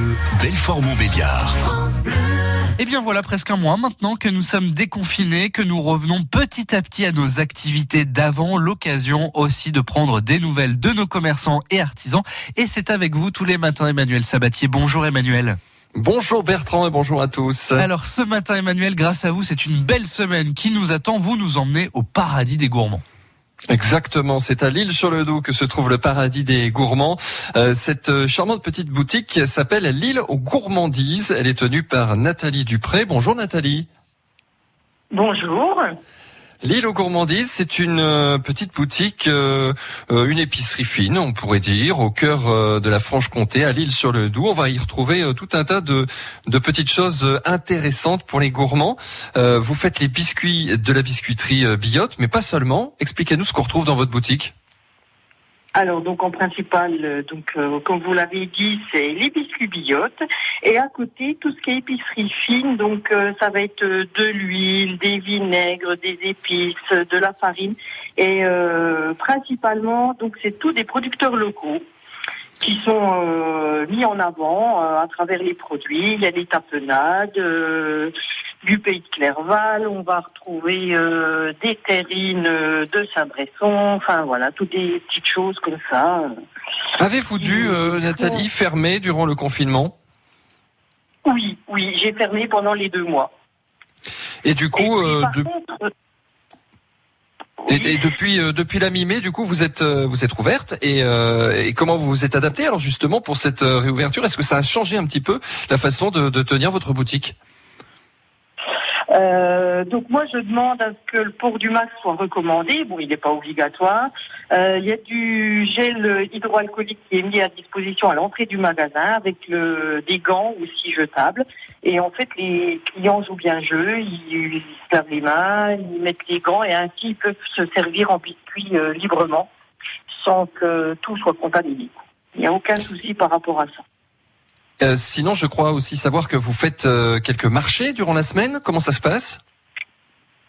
Bleu, Belfort-Montbéliard. Et Eh bien voilà presque un mois maintenant que nous sommes déconfinés, que nous revenons petit à petit à nos activités d'avant, l'occasion aussi de prendre des nouvelles de nos commerçants et artisans. Et c'est avec vous tous les matins Emmanuel Sabatier. Bonjour Emmanuel. Bonjour Bertrand et bonjour à tous. Alors ce matin Emmanuel, grâce à vous, c'est une belle semaine qui nous attend. Vous nous emmenez au paradis des gourmands. Exactement, c'est à l'île sur le Doubs que se trouve le paradis des gourmands. Euh, cette charmante petite boutique s'appelle l'île aux gourmandises. Elle est tenue par Nathalie Dupré. Bonjour Nathalie. Bonjour. L'île aux gourmandises, c'est une euh, petite boutique, euh, euh, une épicerie fine, on pourrait dire, au cœur de la Franche-Comté, à l'île sur le Doubs. On va y retrouver tout un tas de, petites choses intéressantes pour les gourmands. Vous faites les biscuits de la biscuiterie Billotte, mais pas seulement. Expliquez-nous ce qu'on retrouve dans votre boutique. Alors donc en principal, euh, donc euh, comme vous l'avez dit, c'est les biscuits billottes et à côté tout ce qui est épicerie fine, donc euh, ça va être de l'huile, des vinaigres, des épices, de la farine. Et principalement donc c'est tous des producteurs locaux qui sont euh, mis en avant euh, à travers les produits. Il y a des tapenades euh, du pays de Clerval. On va retrouver euh, des terrines euh, de Saint-Bresson. Enfin voilà, toutes des petites choses comme ça. Avez-vous dû, euh, Nathalie, fermer durant le confinement? Oui, oui, j'ai fermé pendant les deux mois. Et du Et coup, puis, euh, par de- contre, et depuis euh, depuis la mi-mai, du coup, vous êtes euh, vous êtes ouverte et, euh, comment vous vous êtes adapté alors justement pour cette euh, réouverture? Est-ce que ça a changé un petit peu la façon de tenir votre boutique? Euh, donc moi je demande à ce que le port du masque soit recommandé. Bon, il n'est pas obligatoire. Euh, il y a du gel hydroalcoolique qui est mis à disposition à l'entrée du magasin avec le, des gants aussi jetables. Et en fait, les clients jouent bien jeu. Ils, ils se lavent les mains, ils mettent les gants et ainsi ils peuvent se servir en biscuits euh, librement sans que tout soit contaminé. Il n'y a aucun souci par rapport à ça. Euh, Sinon, je crois aussi savoir que vous faites euh, quelques marchés durant la semaine. Comment ça se passe?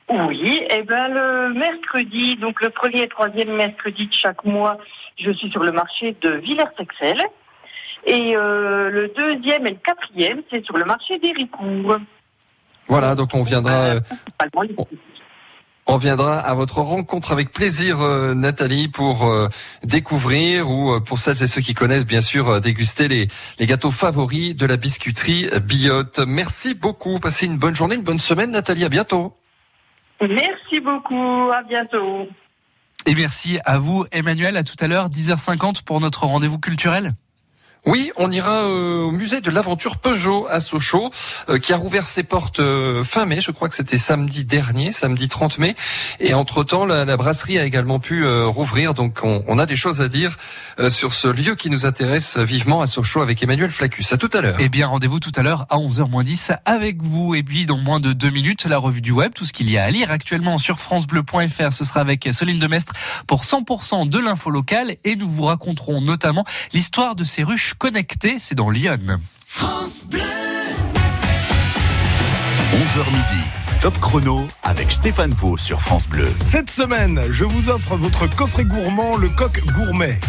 Oui, et ben le mercredi, donc le premier et troisième mercredi de chaque mois, je suis sur le marché de Villers-Texel. Et euh, le deuxième et le quatrième, c'est sur le marché d'Héricourt. Voilà, donc on viendra. On viendra à votre rencontre avec plaisir, euh, Nathalie, pour euh, découvrir ou euh, pour celles et ceux qui connaissent, bien sûr, euh, déguster les, les gâteaux favoris de la biscuiterie Billotte. Merci beaucoup. Passez une bonne journée, une bonne semaine, Nathalie. À bientôt. Merci beaucoup, à bientôt. Et merci à vous Emmanuel. À tout à l'heure, 10h50 pour notre rendez-vous culturel. Oui, on ira euh, au musée de l'aventure Peugeot à Sochaux, euh, qui a rouvert ses portes euh, fin mai. Je crois que c'était samedi dernier, samedi 30 mai. Et entre-temps, la, la brasserie a également pu rouvrir. Donc, on, a des choses à dire sur ce lieu qui nous intéresse vivement à Sochaux avec Emmanuel Flacus. À tout à l'heure. Eh bien, rendez-vous tout à l'heure à 11h10 avec vous. Et puis, dans moins de deux minutes, la revue du web, tout ce qu'il y a à lire actuellement sur francebleu.fr. Ce sera avec Soline Demestre pour 100% de l'info locale. Et nous vous raconterons notamment l'histoire de ces ruches connectées. C'est dans Lyon. 11h midi. Top chrono avec Stéphane Vaux sur France Bleu. Cette semaine, je vous offre votre coffret gourmand, le coq gourmet.